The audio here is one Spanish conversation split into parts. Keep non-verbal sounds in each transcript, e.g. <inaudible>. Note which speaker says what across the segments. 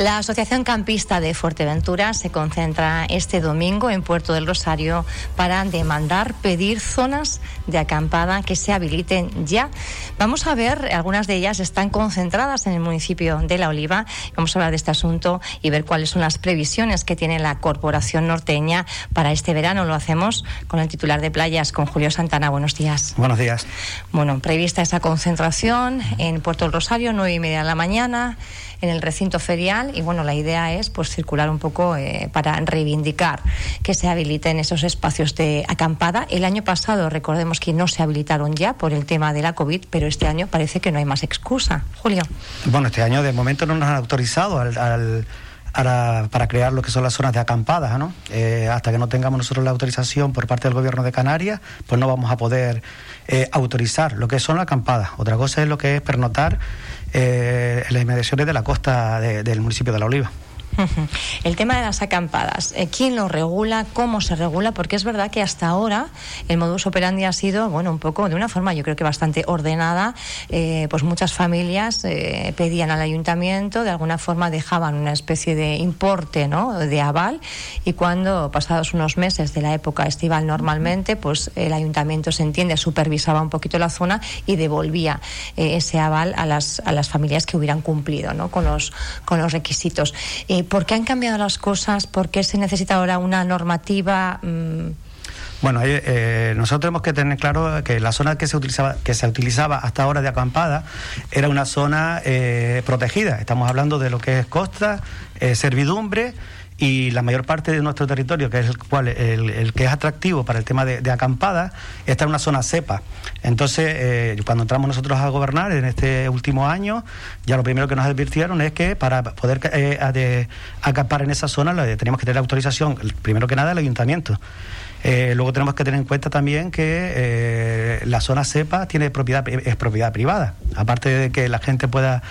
Speaker 1: La Asociación Campista de Fuerteventura se concentra este domingo en Puerto del Rosario para demandar pedir zonas de acampada que se habiliten ya. Vamos a ver, algunas de ellas están concentradas en el municipio de La Oliva. Vamos a hablar de este asunto y ver cuáles son las previsiones que tiene la Corporación Norteña para este verano. Lo hacemos con el titular de playas, con Julio Santana. Buenos días.
Speaker 2: Buenos días.
Speaker 1: Bueno, prevista esa concentración en Puerto del Rosario, nueve y media de la mañana en el recinto ferial y bueno, la idea es pues circular un poco eh, para reivindicar que se habiliten esos espacios de acampada. El año pasado, recordemos que no se habilitaron ya por el tema de la COVID, pero este año parece que no hay más excusa. Julio.
Speaker 2: Bueno, este año de momento no nos han autorizado al, para crear lo que son las zonas de acampada, ¿no? Eh, hasta que no tengamos nosotros la autorización por parte del gobierno de Canarias, pues no vamos a poder eh, autorizar lo que son las acampadas. Otra cosa es lo que es pernotar eh, en las inmediaciones de la costa del municipio de La Oliva. <laughs>
Speaker 1: El tema de las acampadas, eh, ¿quién lo regula? ¿Cómo se regula? Porque es verdad que hasta ahora el modus operandi ha sido, bueno, un poco de una forma yo creo que bastante ordenada. Eh, pues muchas familias eh, pedían al ayuntamiento, de alguna forma dejaban una especie de importe, ¿no? De aval y cuando pasados unos meses de la época estival normalmente, pues el ayuntamiento se entiende supervisaba un poquito la zona y devolvía ese aval a las a las familias que hubieran cumplido, ¿no? Con los con los requisitos. ¿Por qué han cambiado las cosas? ¿Por qué se necesita ahora una normativa? Mm?
Speaker 2: Bueno, eh, nosotros tenemos que tener claro que la zona que se utilizaba, que se utilizaba hasta ahora de acampada era una zona eh, protegida. Estamos hablando de lo que es costa, eh, servidumbre y la mayor parte de nuestro territorio, que es el, cual, el, que es atractivo para el tema de, acampada, está en una zona cepa. Entonces, eh, cuando entramos nosotros a gobernar en este último año, ya lo primero que nos advirtieron es que para poder eh, acampar en esa zona tenemos que tener autorización, primero que nada, del ayuntamiento. Eh, luego tenemos que tener en cuenta también que eh, la zona cepa tiene propiedad, es propiedad privada. Aparte de que la gente pueda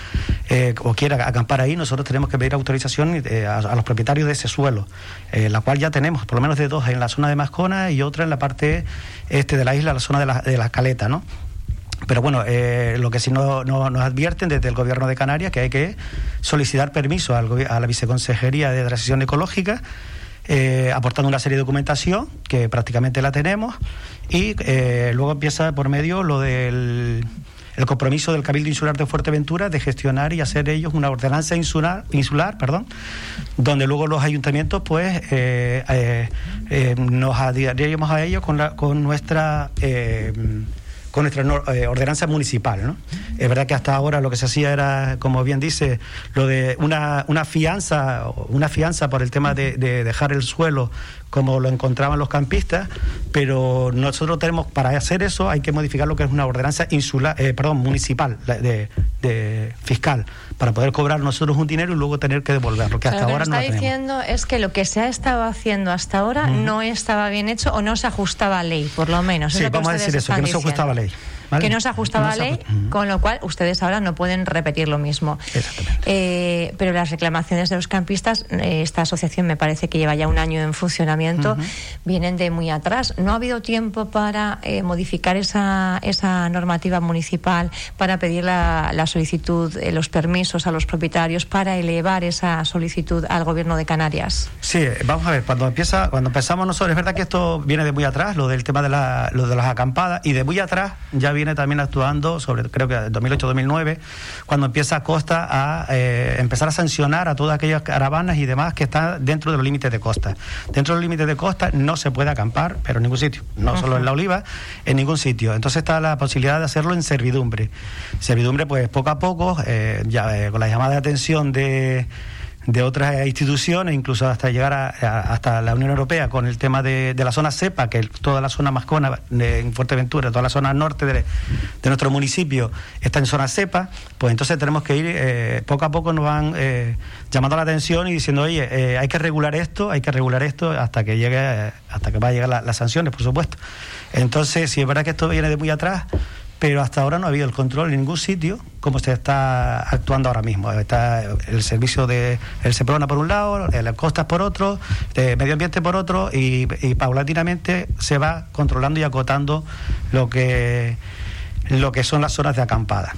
Speaker 2: eh, o quiera acampar ahí, nosotros tenemos que pedir autorización a, los propietarios de ese suelo, la cual ya tenemos, por lo menos de dos en la zona de Mascona y otra en la parte este de la isla, la zona de la, de la caleta, ¿no? Pero bueno, lo que sí no, nos advierten desde el Gobierno de Canarias que hay que solicitar permiso a la Viceconsejería de Transición Ecológica eh, aportando una serie de documentación que prácticamente la tenemos y eh, luego empieza por medio lo del el compromiso del Cabildo Insular de Fuerteventura de gestionar y hacer ellos una ordenanza insular, insular perdón, donde luego los ayuntamientos pues eh, nos adhiríamos a ellos con, la, con nuestra con nuestra eh, ordenanza municipal. ¿no? Es verdad que hasta ahora lo que se hacía era, como bien dice, lo de una, una fianza, una fianza por el tema de, dejar el suelo como lo encontraban los campistas, pero nosotros tenemos, para hacer eso hay que modificar lo que es una ordenanza insular, eh, perdón, municipal, de, de, fiscal, para poder cobrar nosotros un dinero y luego tener que devolverlo, que hasta ahora
Speaker 1: no
Speaker 2: lo
Speaker 1: está diciendo es que lo que se ha estado haciendo hasta ahora no estaba bien hecho o no se ajustaba a ley, por lo menos.
Speaker 2: Sí, vamos a decir eso, que no se ajustaba a ley
Speaker 1: que no se ajustaba a ley, con lo cual ustedes ahora no pueden repetir lo mismo. Eh, pero las reclamaciones de los campistas, eh, esta asociación me parece que lleva ya un año en funcionamiento, vienen de muy atrás. ¿No ha habido tiempo para eh, modificar esa, esa normativa municipal, para pedir la, la solicitud, los permisos a los propietarios, para elevar esa solicitud al gobierno de Canarias?
Speaker 2: Sí, vamos a ver, cuando empieza, cuando empezamos nosotros, es verdad que esto viene de muy atrás, lo del tema de, la, lo de las acampadas, y de muy atrás ya viene también actuando sobre, creo que 2008-2009, cuando empieza Costa a eh, empezar a sancionar a todas aquellas caravanas y demás que están dentro de los límites de costa. Dentro de los límites de costa no se puede acampar, pero en ningún sitio, no solo en la oliva, en ningún sitio. Entonces está la posibilidad de hacerlo en servidumbre. Servidumbre, pues poco a poco, eh, ya eh, con la llamada de atención de de otras instituciones, incluso hasta llegar a, hasta la Unión Europea con el tema de, la zona CEPA, que toda la zona mascona en Fuerteventura, toda la zona norte de, nuestro municipio está en zona CEPA, pues entonces tenemos que ir, eh, poco a poco nos van eh, llamando la atención y diciendo, oye, eh, hay que regular esto, hay que regular esto hasta que llegue, hasta que va a llegar las sanciones, por supuesto. Entonces, si es verdad que esto viene de muy atrás, pero hasta ahora no ha habido el control en ningún sitio como se está actuando ahora mismo. Está el servicio de el Seprona por un lado, las costas por otro, el medio ambiente por otro, y, paulatinamente se va controlando y acotando lo que lo que son las zonas de acampada.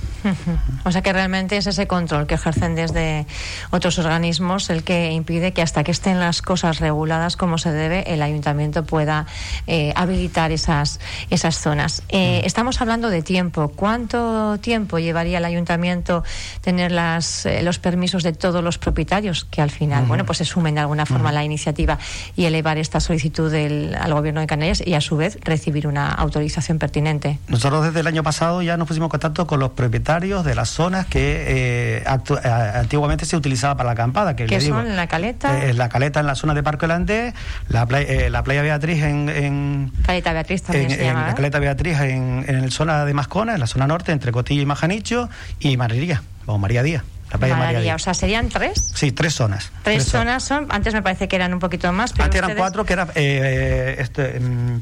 Speaker 1: O sea que realmente es ese control que ejercen desde otros organismos el que impide que hasta que estén las cosas reguladas como se debe, el ayuntamiento pueda eh, habilitar esas, esas zonas. Eh, estamos hablando de tiempo. ¿Cuánto tiempo llevaría el ayuntamiento tener las, eh, los permisos de todos los propietarios que al final, bueno, pues se sumen de alguna forma la iniciativa y elevar esta solicitud al gobierno de Canarias y a su vez recibir una autorización pertinente?
Speaker 2: Nosotros desde el año pasado ya nos pusimos en contacto con los propietarios de las zonas que eh, eh, antiguamente se utilizaba para la acampada.
Speaker 1: Que son? ¿La caleta?
Speaker 2: Eh, la caleta en la zona de Parque Holandés, la, playa, la playa Beatriz en,
Speaker 1: Caleta Beatriz también se llama,
Speaker 2: La Caleta Beatriz en, en la zona de Mascona, en la zona norte, entre Cotillo y Majanicho, y Mariría, o María Díaz.
Speaker 1: La playa María, o sea, ¿serían tres?
Speaker 2: Sí, tres zonas.
Speaker 1: Tres, zonas son, antes me parece que eran un poquito más.
Speaker 2: Pero antes eran cuatro, que era este, mm,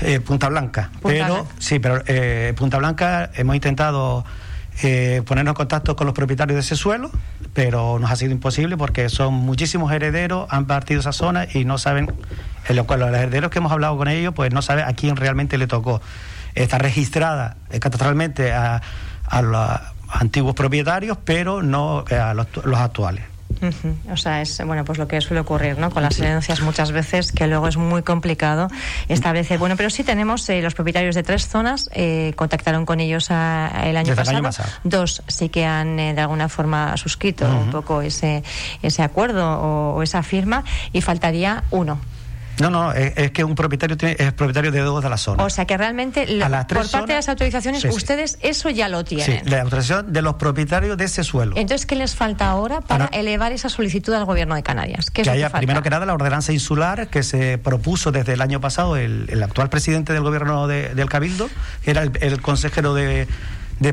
Speaker 2: eh, Punta Blanca. pero sí, pero eh, Punta Blanca hemos intentado eh, ponernos en contacto con los propietarios de ese suelo, pero nos ha sido imposible porque son muchísimos herederos, han partido esa zona y no saben, en lo cual los herederos que hemos hablado con ellos, pues no saben a quién realmente le tocó. Está registrada catastralmente a, a los antiguos propietarios, pero no a los actuales.
Speaker 1: O sea, es bueno, pues lo que suele ocurrir, ¿no? Con las herencias muchas veces que luego es muy complicado establecer. Bueno, pero sí tenemos eh, los propietarios de tres zonas eh, contactaron con ellos el, año pasado. Dos sí que han eh, de alguna forma suscrito un poco ese ese acuerdo o esa firma y faltaría uno.
Speaker 2: No, no, es, que un propietario es propietario de dos de la zona.
Speaker 1: O sea que realmente por parte de las autorizaciones ustedes eso ya lo tienen.
Speaker 2: Sí, la autorización de los propietarios de ese suelo.
Speaker 1: Entonces, ¿qué les falta ahora para elevar esa solicitud al gobierno de Canarias?
Speaker 2: que haya, primero que nada, la ordenanza insular que se propuso desde el año pasado el, actual presidente del gobierno del Cabildo, que era el, consejero de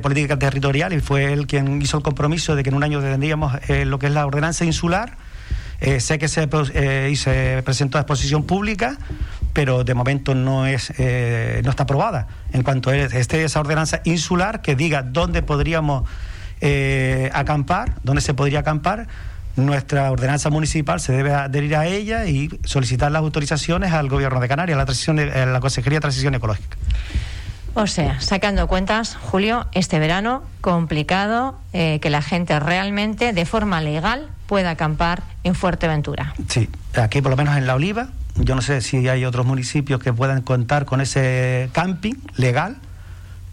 Speaker 2: política territorial y fue él quien hizo el compromiso de que en un año tendríamos eh, lo que es la ordenanza insular eh, sé que se, eh, se presentó a exposición pública, pero de momento no, es, eh, no está aprobada. En cuanto a este, esa ordenanza insular que diga dónde podríamos acampar, dónde se podría acampar, nuestra ordenanza municipal se debe adherir a ella y solicitar las autorizaciones al Gobierno de Canarias, a la, transición a la Consejería de Transición Ecológica.
Speaker 1: O sea, sacando cuentas, Julio, este verano complicado que la gente realmente, de forma legal, pueda acampar en Fuerteventura.
Speaker 2: Sí, aquí por lo menos en La Oliva, yo no sé si hay otros municipios que puedan contar con ese camping legal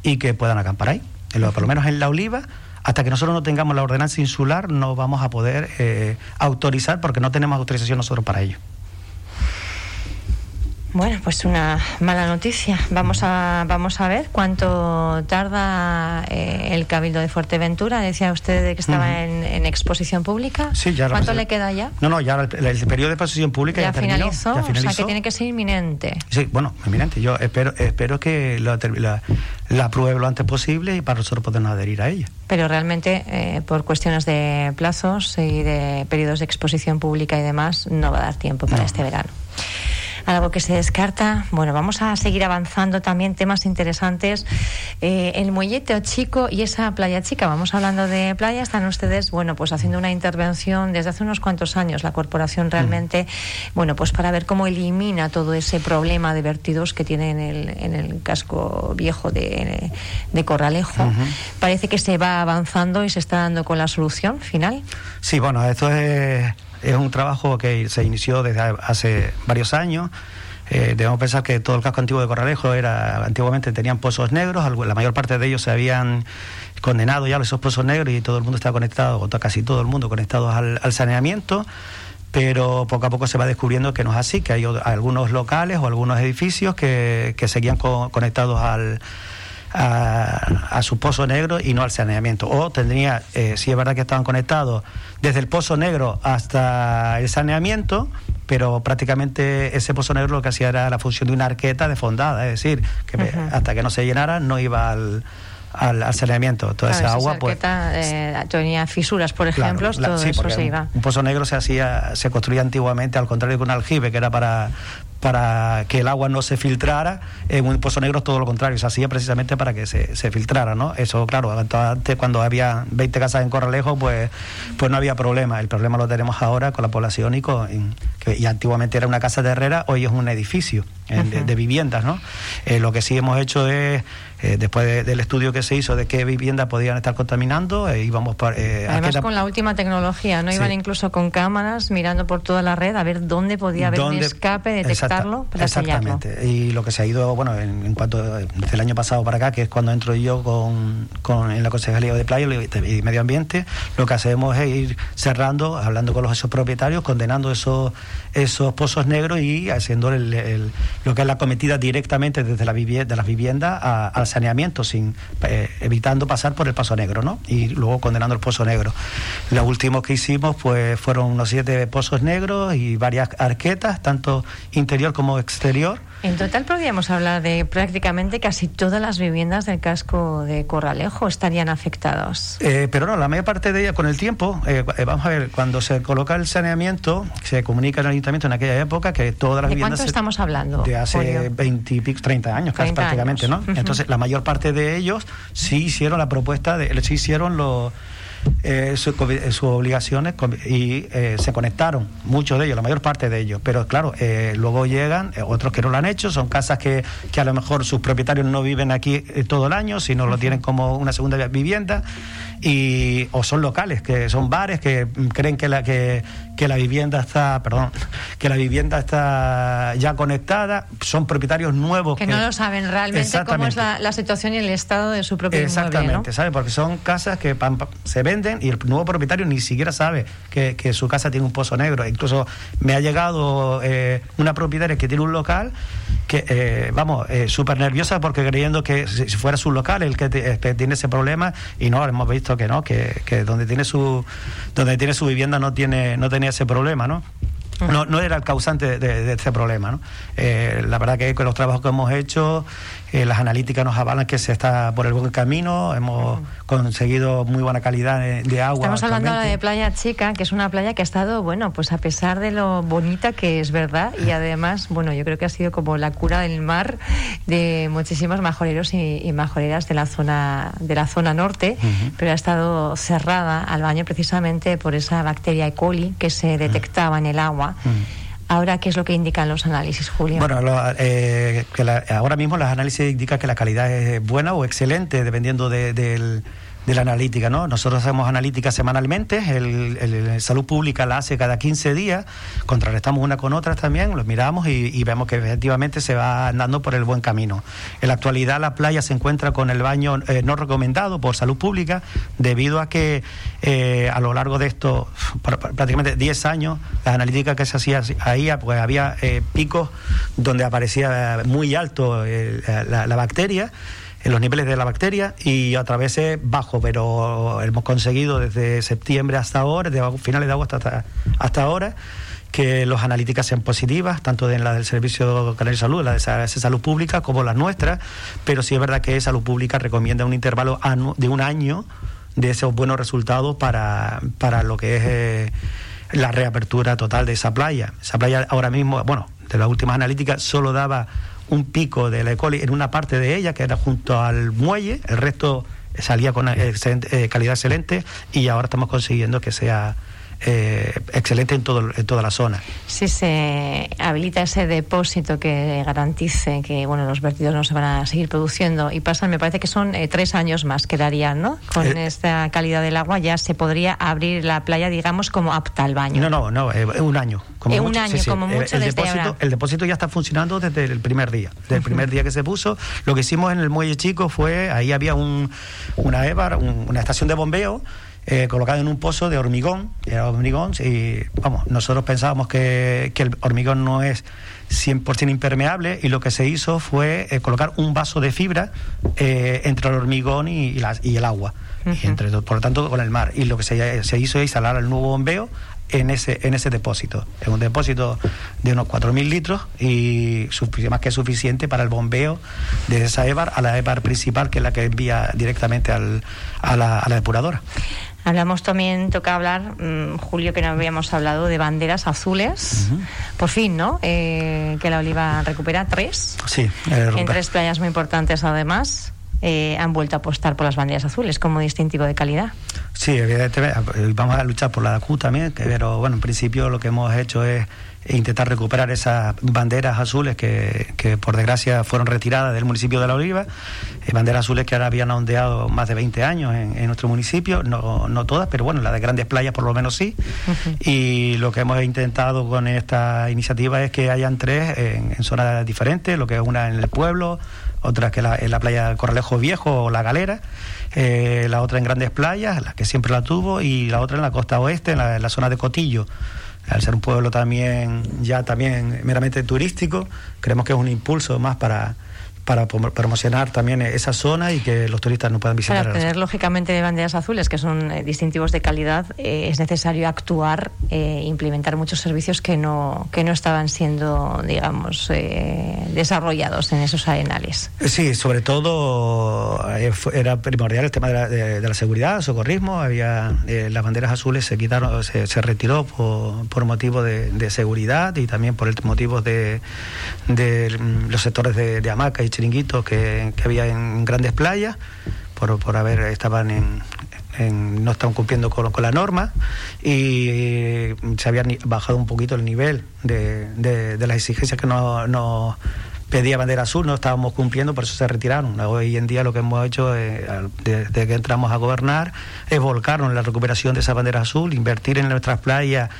Speaker 2: y que puedan acampar ahí. Por lo menos en La Oliva, hasta que nosotros no tengamos la ordenanza insular, no vamos a poder eh, autorizar porque no tenemos autorización nosotros para ello.
Speaker 1: Bueno, pues una mala noticia. Vamos a vamos a ver cuánto tarda eh, el Cabildo de Fuerteventura. Decía usted que estaba en, exposición pública.
Speaker 2: Sí, ya
Speaker 1: ¿Cuánto le queda ya?
Speaker 2: No, no, ya el, periodo de exposición pública ya,
Speaker 1: finalizó, O sea, que tiene que ser inminente.
Speaker 2: Sí, bueno, inminente. Yo espero espero que la, la, apruebe lo antes posible y para nosotros podernos adherir a ella.
Speaker 1: Pero realmente, eh, por cuestiones de plazos y de periodos de exposición pública y demás, no va a dar tiempo para este verano algo que se descarta. Bueno, vamos a seguir avanzando también temas interesantes. Eh, el muellete chico y esa playa chica. Vamos hablando de playa. Están ustedes, bueno, pues haciendo una intervención desde hace unos cuantos años. La corporación realmente, bueno, pues para ver cómo elimina todo ese problema de vertidos que tiene en el, en el casco viejo de, de Corralejo. Parece que se va avanzando y se está dando con la solución final.
Speaker 2: Sí, bueno, esto es es un trabajo que se inició desde hace varios años. Eh, debemos pensar que todo el casco antiguo de Corralejo era antiguamente tenían pozos negros, la mayor parte de ellos se habían condenado ya a esos pozos negros y todo el mundo estaba conectado, o casi todo el mundo conectado al, saneamiento pero poco a poco se va descubriendo que no es así, que hay algunos locales o algunos edificios que, que seguían conectados al, a, su pozo negro y no al saneamiento. O tendría, eh, si es verdad que estaban conectados desde el pozo negro hasta el saneamiento, pero prácticamente ese pozo negro lo que hacía era la función de una arqueta de fondada, es decir, que hasta que no se llenara no iba al, al, saneamiento. Toda esa agua, pues.
Speaker 1: Eh, tenía fisuras, por ejemplo, todo eso se iba.
Speaker 2: Un, pozo negro se hacía, se construía antiguamente, al contrario que un aljibe, que era para para que el agua no se filtrara. En un pozo negro todo lo contrario, se hacía precisamente para que se, se filtrara, ¿no? Eso, claro, antes cuando había 20 casas en Corralejo, pues, pues no había problema. El problema lo tenemos ahora con la población y con... que, y antiguamente era una casa de herrera, hoy es un edificio de, viviendas, ¿no? Eh, lo que sí hemos hecho es eh, después del estudio que se hizo de qué viviendas podían estar contaminando, eh, íbamos para...
Speaker 1: Eh, Además con la última tecnología, ¿no? Iban incluso con cámaras mirando por toda la red a ver dónde podía haber un escape, detectarlo para
Speaker 2: Exactamente. Y lo que se ha ido, bueno, en, cuanto desde el año pasado para acá, que es cuando entro yo con, con en la Concejalía de Playa y Medio Ambiente, lo que hacemos es ir cerrando, hablando con los esos propietarios, condenando esos, esos pozos negros y haciendo el, lo que es la cometida directamente desde la vivienda, de las viviendas a, al saneamiento, sin, eh, evitando pasar por el paso negro, ¿no? Y luego condenando el pozo negro. Los últimos que hicimos pues fueron unos siete pozos negros y varias arquetas, tanto interior como exterior.
Speaker 1: En total podríamos hablar de prácticamente casi todas las viviendas del casco de Corralejo estarían afectadas.
Speaker 2: Eh, pero no, la mayor parte de ellas con el tiempo, eh, vamos a ver, cuando se coloca el saneamiento, se comunica al ayuntamiento en aquella época que todas las viviendas...
Speaker 1: ¿De cuánto estamos hablando?
Speaker 2: De hace 20 y 30 años, casi prácticamente, ¿no? Entonces, la mayor parte de ellos sí hicieron la propuesta, de, sí hicieron los eh, sus, obligaciones y eh, se conectaron, muchos de ellos, la mayor parte de ellos. Pero claro, eh, luego llegan otros que no lo han hecho, son casas que, que, a lo mejor sus propietarios no viven aquí todo el año, sino lo tienen como una segunda vivienda y o son locales, que son bares que creen que la que, que la vivienda está, perdón, que la vivienda está ya conectada, son propietarios nuevos
Speaker 1: que, no lo saben realmente cómo es la, situación y el estado de su propio
Speaker 2: Exactamente, ¿sabe? Porque son casas que se venden y el nuevo propietario ni siquiera sabe que, que su casa tiene un pozo negro. Incluso me ha llegado eh, una propietaria que tiene un local que, eh, vamos, eh, súper nerviosa porque creyendo que si fuera su local el que, que tiene ese problema y no, hemos visto que no, que, que donde tiene su donde tiene su vivienda no tiene no tenía ese problema, ¿no? No, no era el causante de, este problema. ¿no? Eh, la verdad que con los trabajos que hemos hecho eh, las analíticas nos avalan que se está por el buen camino, hemos conseguido muy buena calidad de, agua.
Speaker 1: Estamos hablando de Playa Chica, que es una playa que ha estado, bueno, pues a pesar de lo bonita que es verdad, y además, bueno, yo creo que ha sido como la cura del mar de muchísimos majoreros y, majoreras de la zona, de la zona norte, pero ha estado cerrada al baño precisamente por esa bacteria E. coli que se detectaba en el agua. Ahora, ¿qué es lo que indican los análisis, Julio?
Speaker 2: Bueno, eh, ahora mismo los análisis indican que la calidad es buena o excelente, dependiendo del de la analítica, ¿no? Nosotros hacemos analítica semanalmente, el, Salud Pública la hace cada 15 días, contrarrestamos una con otra también, los miramos y, vemos que efectivamente se va andando por el buen camino. En la actualidad la playa se encuentra con el baño eh, no recomendado por Salud Pública debido a que eh, a lo largo de estos prácticamente 10 años, la analítica que se hacía ahí, pues había eh, picos donde aparecía muy alto la bacteria en los niveles de la bacteria y a través de bajo, pero hemos conseguido desde septiembre hasta ahora, de finales de agosto hasta, hasta ahora, que las analíticas sean positivas, tanto en la del Servicio Canario de Salud, la de Salud Pública, como las nuestras, pero sí es verdad que Salud Pública recomienda un intervalo de un año de esos buenos resultados para, para lo que es eh, la reapertura total de esa playa. Esa playa ahora mismo, bueno, de las últimas analíticas solo daba un pico de la E. coli en una parte de ella, que era junto al muelle, el resto salía con eh, calidad excelente y ahora estamos consiguiendo que sea eh, excelente en, todo, en toda la zona.
Speaker 1: Si se habilita ese depósito que garantice que bueno los vertidos no se van a seguir produciendo y pasan, me parece que son eh, tres años más que darían, ¿no? Con eh, esta calidad del agua ya se podría abrir la playa, digamos, como apta al baño.
Speaker 2: No, no, no, un año.
Speaker 1: Como un año, como mucho
Speaker 2: el,
Speaker 1: desde
Speaker 2: depósito, el depósito ya está funcionando desde el primer día. Desde el primer día que se puso, lo que hicimos en el muelle chico fue, ahí había un, una EVAR, una estación de bombeo eh, colocado en un pozo de hormigón, era hormigón, y vamos, nosotros pensábamos que, que el hormigón no es 100% impermeable y lo que se hizo fue eh, colocar un vaso de fibra eh, entre el hormigón y, y, el agua, entre, por lo tanto con el mar. Y lo que se, se hizo es instalar el nuevo bombeo en ese, en ese depósito. Es un depósito de unos 4.000 litros y más que suficiente para el bombeo de esa EVAR a la EVAR principal, que es la que envía directamente al, a, la, a la depuradora.
Speaker 1: Hablamos también, toca hablar, mm, Julio, que no habíamos hablado de banderas azules. Por fin, ¿no? Eh, que la Oliva recupera tres.
Speaker 2: Sí,
Speaker 1: en tres playas muy importantes además. Eh, han vuelto a apostar por las banderas azules como distintivo de calidad.
Speaker 2: Sí, evidentemente vamos a luchar por la Q también, pero bueno, en principio lo que hemos hecho es intentar recuperar esas banderas azules que, que por desgracia fueron retiradas del municipio de La Oliva, eh, banderas azules que ahora habían ondeado más de 20 años en, nuestro municipio, no, no, todas, pero bueno, las de grandes playas por lo menos sí. Y lo que hemos intentado con esta iniciativa es que hayan tres en, en zonas diferentes, lo que es una en el pueblo, otra que la, en la playa Corralejo Viejo o La Galera, eh, la otra en Grandes Playas, la que siempre la tuvo, y la otra en la costa oeste, en la, en la zona de Cotillo al ser un pueblo también ya también meramente turístico, creemos que es un impulso más para, para promocionar también esa zona y que los turistas no puedan visitar.
Speaker 1: Para tener lógicamente banderas azules, que son eh, distintivos de calidad, eh, es necesario actuar e implementar muchos servicios que no, que no estaban siendo, digamos, desarrollados en esos arenales.
Speaker 2: Sí, sobre todo era primordial el tema de la, seguridad, socorrismo. Había las banderas azules se quitaron, se, retiró por, por motivo de, seguridad y también por el motivo de, de los sectores de, de hamaca y chiringuitos que, había en grandes playas, por, por haber, estaban en, no estaban cumpliendo con, con, la norma y se había bajado un poquito el nivel de, de, las exigencias que nos no pedía bandera azul, no estábamos cumpliendo, por eso se retiraron. Hoy en día lo que hemos hecho desde que entramos a gobernar es volcarnos en la recuperación de esa bandera azul, invertir en nuestras playas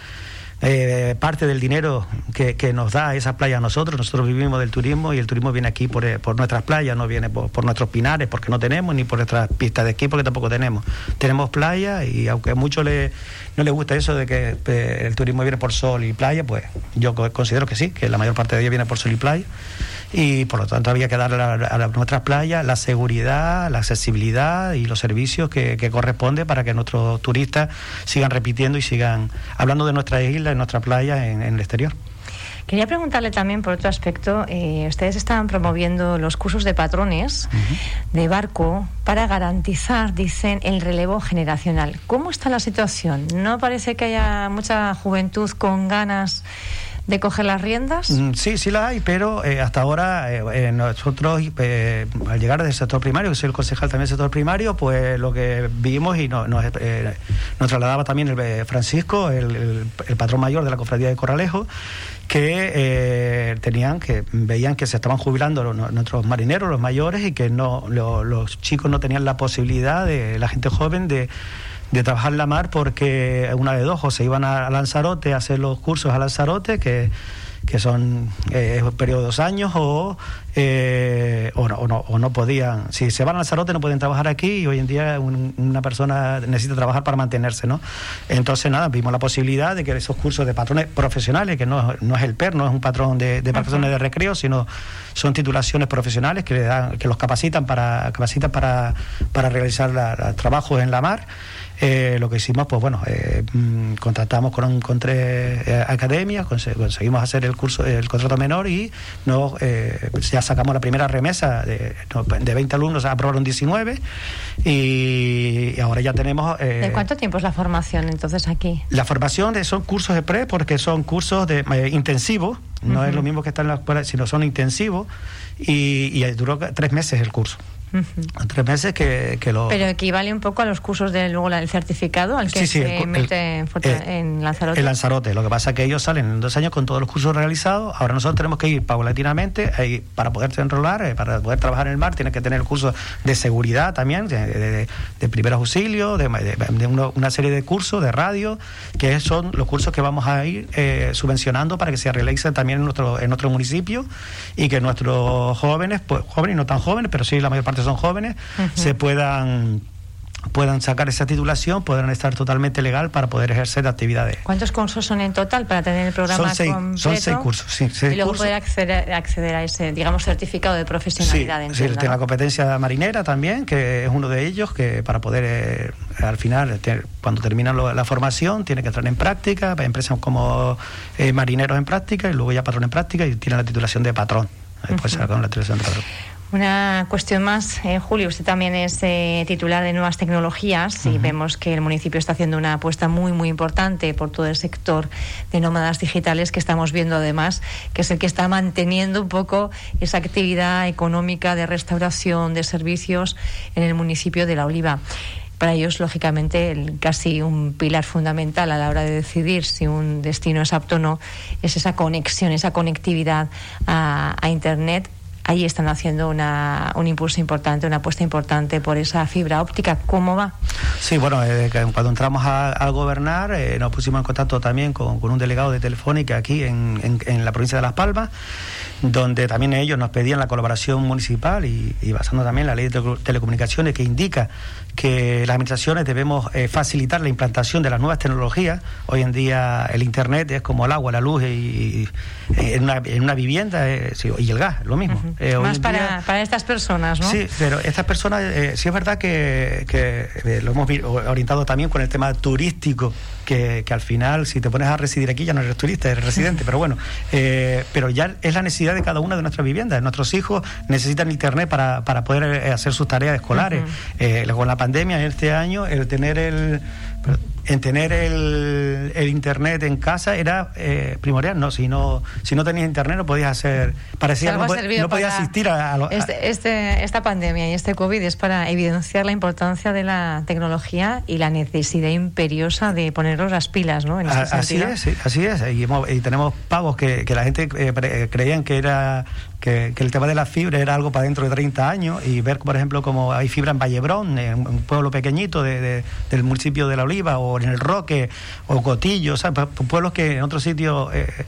Speaker 2: eh, parte del dinero que, nos da esa playa a nosotros. Nosotros vivimos del turismo y el turismo viene aquí por, eh, nuestras playas, no viene por, nuestros pinares, porque no tenemos, ni por nuestras pistas de esquí, porque tampoco tenemos. Tenemos playa y aunque a muchos le, no les gusta eso de que eh, el turismo viene por sol y playa, pues yo considero que sí, que la mayor parte de ellos viene por sol y playa y por lo tanto había que darle a, nuestras playas la seguridad, la accesibilidad y los servicios que, que corresponde para que nuestros turistas sigan repitiendo y sigan hablando de nuestra isla y nuestra playa en, el exterior.
Speaker 1: Quería preguntarle también por otro aspecto, eh, ustedes estaban promoviendo los cursos de patrones de barco para garantizar, dicen, el relevo generacional. ¿Cómo está la situación? ¿No parece que haya mucha juventud con ganas de coger las riendas? Mm,
Speaker 2: sí, sí la hay, pero eh, hasta ahora eh, eh, nosotros, al llegar del sector primario, que soy el concejal también del sector primario, pues lo que vimos y nos, nos, trasladaba también el Francisco, el, patrón mayor de la cofradía de Corralejo, que tenían que veían que se estaban jubilando nuestros marineros los mayores y que no los chicos no tenían la posibilidad de la gente joven de de trabajar la mar porque una de dos, o se iban a Lanzarote a hacer los cursos a Lanzarote, que, que son eh, un periodo de dos años, o, eh, o, no, o, no, podían, si se van a Lanzarote no pueden trabajar aquí y hoy en día una persona necesita trabajar para mantenerse, ¿no? Entonces, nada, vimos la posibilidad de que esos cursos de patrones profesionales, que no, no es el PER, no es un patrón de, de patrones de recreo, sino son titulaciones profesionales que le dan, que los capacitan para, capacitan para, para realizar la, trabajos en la mar. Eh, lo que hicimos, pues bueno, eh, mm, contratamos con, con tres eh, academias, conseguimos hacer el curso, el contrato menor y nos, ya sacamos la primera remesa de, de 20 alumnos, aprobaron 19 y, ahora ya tenemos...
Speaker 1: ¿De cuánto tiempo es la formación entonces aquí?
Speaker 2: La formación son cursos de pre porque son cursos de intensivos, no es lo mismo que estar en la escuela, sino son intensivos y, y duró tres meses el curso. Tres meses que, lo...
Speaker 1: Pero equivale un poco a los cursos de luego el certificado al que se mete en Lanzarote.
Speaker 2: El Lanzarote. Lo que pasa es que ellos salen en dos años con todos los cursos realizados. Ahora nosotros tenemos que ir paulatinamente para poderse enrolar, eh, para poder trabajar en el mar, tienes que tener el curso de seguridad también, de, de, primeros auxilios, de, una serie de cursos de radio, que son los cursos que vamos a ir eh, subvencionando para que se realicen también en nuestro, en nuestro municipio y que nuestros jóvenes, pues jóvenes y no tan jóvenes, pero sí la mayor parte son jóvenes, se puedan puedan sacar esa titulación, podrán estar totalmente legal para poder ejercer actividades.
Speaker 1: ¿Cuántos cursos son en total para tener el programa
Speaker 2: son seis,
Speaker 1: completo?
Speaker 2: Son seis cursos, sí.
Speaker 1: y luego poder acceder, acceder, a ese, digamos, certificado de profesionalidad.
Speaker 2: Sí, sí la competencia marinera también, que es uno de ellos, que para poder, eh, al final, cuando terminan la formación, tiene que entrar en práctica, empresas como eh, marineros en práctica y luego ya patrón en práctica y tiene la titulación de patrón. Después uh la titulación de patrón.
Speaker 1: Una cuestión más, eh, Julio, usted también es eh, titular de nuevas tecnologías y vemos que el municipio está haciendo una apuesta muy, muy importante por todo el sector de nómadas digitales que estamos viendo además, que es el que está manteniendo un poco esa actividad económica de restauración de servicios en el municipio de La Oliva. Para ellos, lógicamente, casi un pilar fundamental a la hora de decidir si un destino es apto o no es esa conexión, esa conectividad a, Internet ahí están haciendo una, un impulso importante, una apuesta importante por esa fibra óptica. ¿Cómo va?
Speaker 2: Sí, bueno, eh, cuando entramos a, gobernar eh, nos pusimos en contacto también con, un delegado de Telefónica aquí en, en, la provincia de Las Palmas donde también ellos nos pedían la colaboración municipal y, basando también la ley de telecomunicaciones que indica que las administraciones debemos eh, facilitar la implantación de las nuevas tecnologías. Hoy en día el Internet es como el agua, la luz y, en, una, vivienda eh, y el gas, lo mismo.
Speaker 1: Eh, Más para, para, estas personas, ¿no?
Speaker 2: Sí, pero estas personas, sí es verdad que, que lo hemos orientado también con el tema turístico que, al final, si te pones a residir aquí, ya no eres turista, eres residente, pero bueno, eh, pero ya es la necesidad de cada una de nuestras viviendas. Nuestros hijos necesitan internet para, para poder eh, hacer sus tareas escolares. Eh, con la pandemia, este año, el tener el en tener el, el, internet en casa era eh, primordial. No, si no si no tenías internet no podías hacer parecía no, no podías asistir a,
Speaker 1: este, este, esta pandemia y este covid es para evidenciar la importancia de la tecnología y la necesidad imperiosa de ponernos las pilas, ¿no?
Speaker 2: así es, así es. Y, y tenemos pagos que, que la gente eh, creían que era que, el tema de la fibra era algo para dentro de 30 años y ver, por ejemplo, como hay fibra en Vallebrón, en un pueblo pequeñito de, del municipio de La Oliva, o en el Roque, o Cotillo, o sea, pueblos que en otros sitios eh,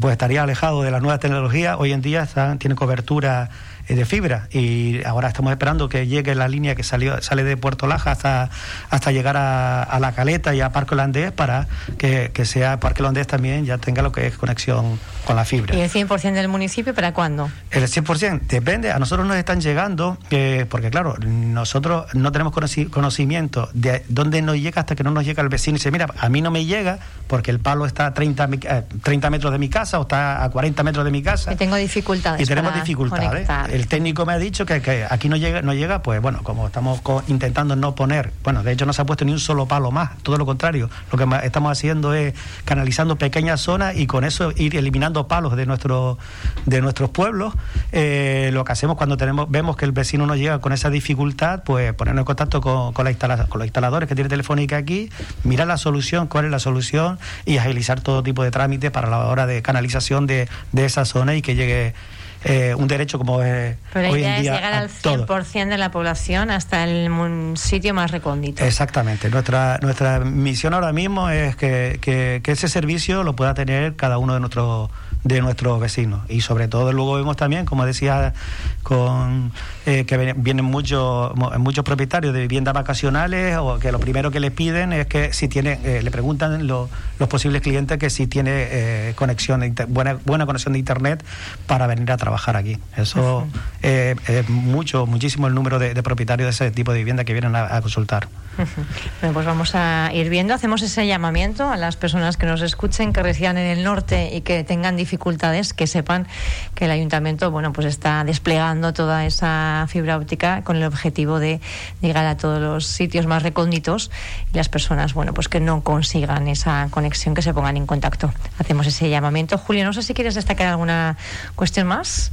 Speaker 2: pues estaría alejado de la nueva tecnología, hoy en día están, tienen cobertura de fibra y ahora estamos esperando que llegue la línea que salió, sale de Puerto Laja hasta, hasta llegar a, La Caleta y a Parque Holandés para que, que sea Parque Holandés también ya tenga lo que es conexión con la fibra.
Speaker 1: ¿Y el 100% del municipio para cuándo?
Speaker 2: El 100% depende, a nosotros nos están llegando, eh, porque claro, nosotros no tenemos conocimiento de dónde nos llega hasta que no nos llega el vecino y dice, mira, a mí no me llega porque el palo está a 30, 30 eh, metros de mi casa o está a 40 metros de mi casa.
Speaker 1: Y tengo dificultades.
Speaker 2: Y tenemos dificultades el técnico me ha dicho que, aquí no llega, no llega, pues bueno, como estamos intentando no poner, bueno, de hecho no se ha puesto ni un solo palo más, todo lo contrario, lo que estamos haciendo es canalizando pequeñas zonas y con eso ir eliminando palos de nuestro, de nuestros pueblos. Eh, lo que hacemos cuando tenemos, vemos que el vecino no llega con esa dificultad, pues ponernos en contacto con, con, con los instaladores que tiene Telefónica aquí, mirar la solución, cuál es la solución y agilizar todo tipo de trámites para la hora de canalización de, de esa zona y que llegue eh, un derecho como es
Speaker 1: Pero la idea es llegar al 100% de la población hasta el sitio más recóndito.
Speaker 2: Exactamente. Nuestra, nuestra misión ahora mismo es que, que, que ese servicio lo pueda tener cada uno de nuestros de nuestros vecinos. Y sobre todo luego vemos también, como decía, con eh, que vienen muchos muchos propietarios de viviendas vacacionales o que lo primero que les piden es que si tiene, eh, le preguntan los posibles clientes que si tiene eh, conexión buena, buena conexión de internet para venir a trabajar aquí. Eso es mucho, muchísimo el número de, propietarios de ese tipo de vivienda que vienen a, consultar.
Speaker 1: Bueno, pues vamos a ir viendo, hacemos ese llamamiento a las personas que nos escuchen, que residan en el norte y que tengan dificultades, que sepan que el ayuntamiento, bueno, pues está desplegando toda esa fibra óptica con el objetivo de llegar a todos los sitios más recónditos y las personas, bueno, pues que no consigan esa conexión, que se pongan en contacto. Hacemos ese llamamiento. Julio, no sé si quieres destacar alguna cuestión más.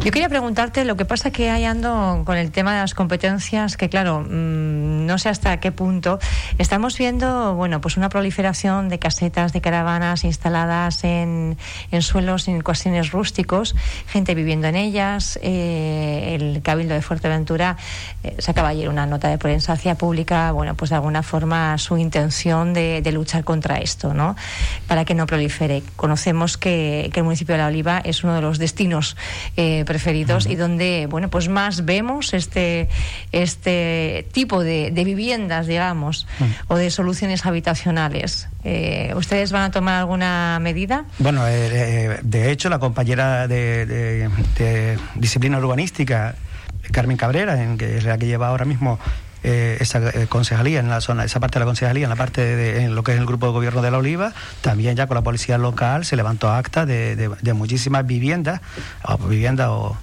Speaker 1: Yo quería preguntarte, lo que pasa que hay ando con el tema de las competencias, que claro, mm, no sé hasta qué punto. Estamos viendo, bueno, pues una proliferación de casetas, de caravanas instaladas en, en suelos, en cuestiones rústicos, gente viviendo en ellas. Eh, el Cabildo de Fuerteventura eh, sacaba ayer una nota de prensa hacia pública, bueno, pues de alguna forma su intención de, luchar contra esto, ¿no? Para que no prolifere. Conocemos que, el municipio de La Oliva es uno de los destinos eh, preferidos y donde, bueno, pues más vemos este, este tipo de, viviendas, digamos, o de soluciones habitacionales. Eh, ¿Ustedes van a tomar alguna medida?
Speaker 2: Bueno, eh, eh, de hecho, la compañera de, disciplina urbanística, Carmen Cabrera, en, que es la que lleva ahora mismo esa concejalía en la zona, esa parte de la concejalía, en la parte de en lo que es el grupo de gobierno de la Oliva, también ya con la policía local se levantó acta de, de, muchísimas viviendas, o viviendas o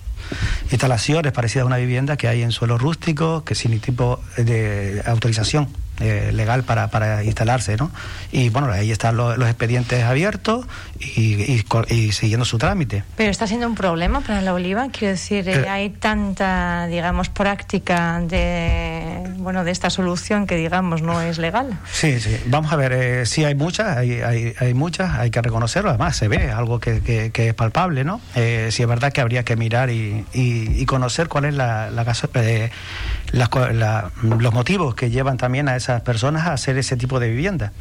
Speaker 2: instalaciones parecidas a una vivienda que hay en suelo rústico, que sin ningún tipo de autorización eh, legal para, para instalarse, ¿no? Y bueno, ahí están los, expedientes abiertos y, y, siguiendo su trámite.
Speaker 1: Pero está siendo un problema para la oliva, quiero decir, eh, hay tanta, digamos, práctica de, bueno, de esta solución que, digamos, no es legal.
Speaker 2: Sí, sí, vamos a ver, eh, sí hay muchas, hay, hay, hay, muchas, hay que reconocerlo, además se ve algo que, que, es palpable, ¿no? Eh, sí es verdad que habría que mirar y, y, conocer cuál es la, la, los motivos que llevan también a esas personas a hacer ese tipo de vivienda.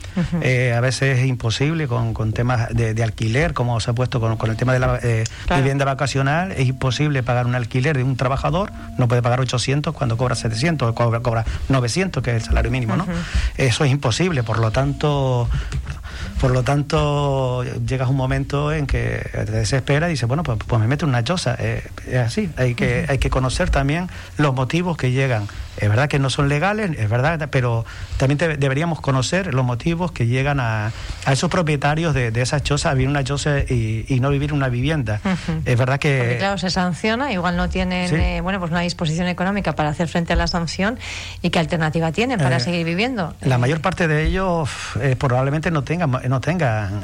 Speaker 2: Eh, a veces es imposible con, con temas de, alquiler, como se ha puesto con, con el tema de la eh, vivienda vacacional, es imposible pagar un alquiler de un trabajador, no puede pagar 800 cuando cobra 700, cobra, cobra 900, que es el salario mínimo, ¿no? Eso es imposible, por lo tanto por lo tanto, llegas a un momento en que te desesperas y dices, bueno, pues, pues me meto en una choza. Eh, es así, hay que, hay que conocer también los motivos que llegan es verdad que no son legales, es verdad, pero también deberíamos conocer los motivos que llegan a, a esos propietarios de, de esas chozas a vivir una choza y, y no vivir una vivienda. Es verdad que...
Speaker 1: Porque claro, se sanciona, igual no tienen eh, bueno, pues una disposición económica para hacer frente a la sanción y qué alternativa tienen para eh, seguir viviendo.
Speaker 2: La mayor parte de ellos eh, probablemente no tengan, no tengan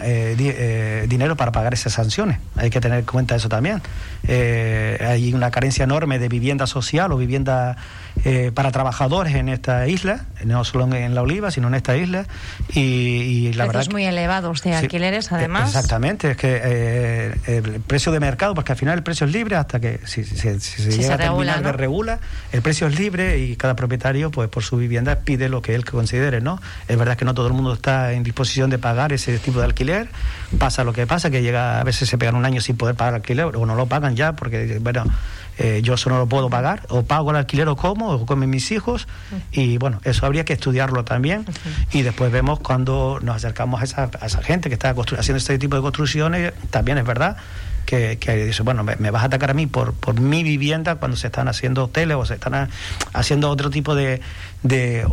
Speaker 2: dinero para pagar esas sanciones. Hay que tener en cuenta eso también. hay una carencia enorme de vivienda social o vivienda eh, para trabajadores en esta isla, no solo en, La Oliva, sino en esta isla. Y,
Speaker 1: la Precios muy elevados de alquileres, además.
Speaker 2: Exactamente, es que eh, el precio de mercado, porque al final el precio es libre hasta que si, se llega a terminar de regula, el precio es libre y cada propietario, pues por su vivienda, pide lo que él considere, ¿no? Es verdad que no todo el mundo está en disposición de pagar ese tipo de alquiler, pasa lo que pasa, que llega a veces se pegan un año sin poder pagar alquiler o no lo pagan ya porque, bueno, eh, yo eso no lo puedo pagar, o pago el alquiler o como, o comen mis hijos, y bueno, eso habría que estudiarlo también, y después vemos cuando nos acercamos a esa, a esa gente que está haciendo este tipo de construcciones, también es verdad que, dice, bueno, me, vas a atacar a mí por, por mi vivienda cuando se están haciendo hoteles o se están haciendo otro tipo de,
Speaker 1: de,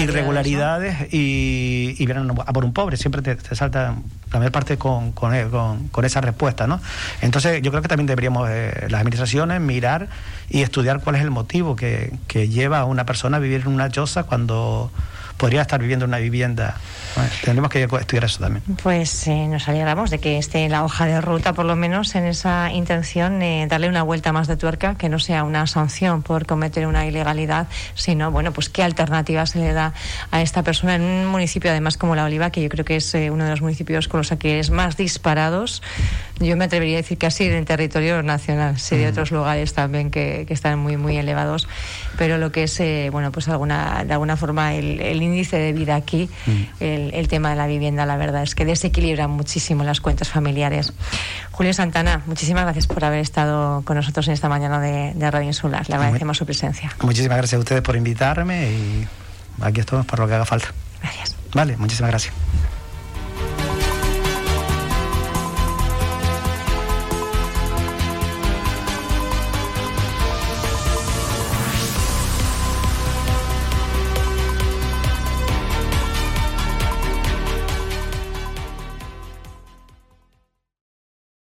Speaker 2: irregularidades, y, y, vienen a por un pobre, siempre te, te salta la mayor parte con, con, con, esa respuesta, ¿no? Entonces yo creo que también deberíamos eh, las administraciones mirar y estudiar cuál es el motivo que, que lleva a una persona a vivir en una choza cuando podría estar viviendo en una vivienda. tendremos que estudiar eso también.
Speaker 1: Pues eh, nos alegramos de que esté la hoja de ruta, por lo menos en esa intención, de darle una vuelta más de tuerca, que no sea una sanción por cometer una ilegalidad, sino, bueno, pues qué alternativa se le da a esta persona en un municipio, además, como La Oliva, que yo creo que es eh, uno de los municipios con los alquileres más disparados. Yo me atrevería a decir que así en territorio nacional, sí, de mm. otros lugares también que, que, están muy, muy elevados, pero lo que es, eh, bueno, pues alguna, de alguna forma el, el índice de vida aquí, mm. el, tema de la vivienda, la verdad es que desequilibra muchísimo las cuentas familiares. Julio Santana, muchísimas gracias por haber estado con nosotros en esta mañana de, Radio Insular. Le agradecemos su presencia.
Speaker 2: Muchísimas gracias a ustedes por invitarme y aquí estamos para lo que haga falta.
Speaker 1: Gracias.
Speaker 2: Vale, muchísimas gracias.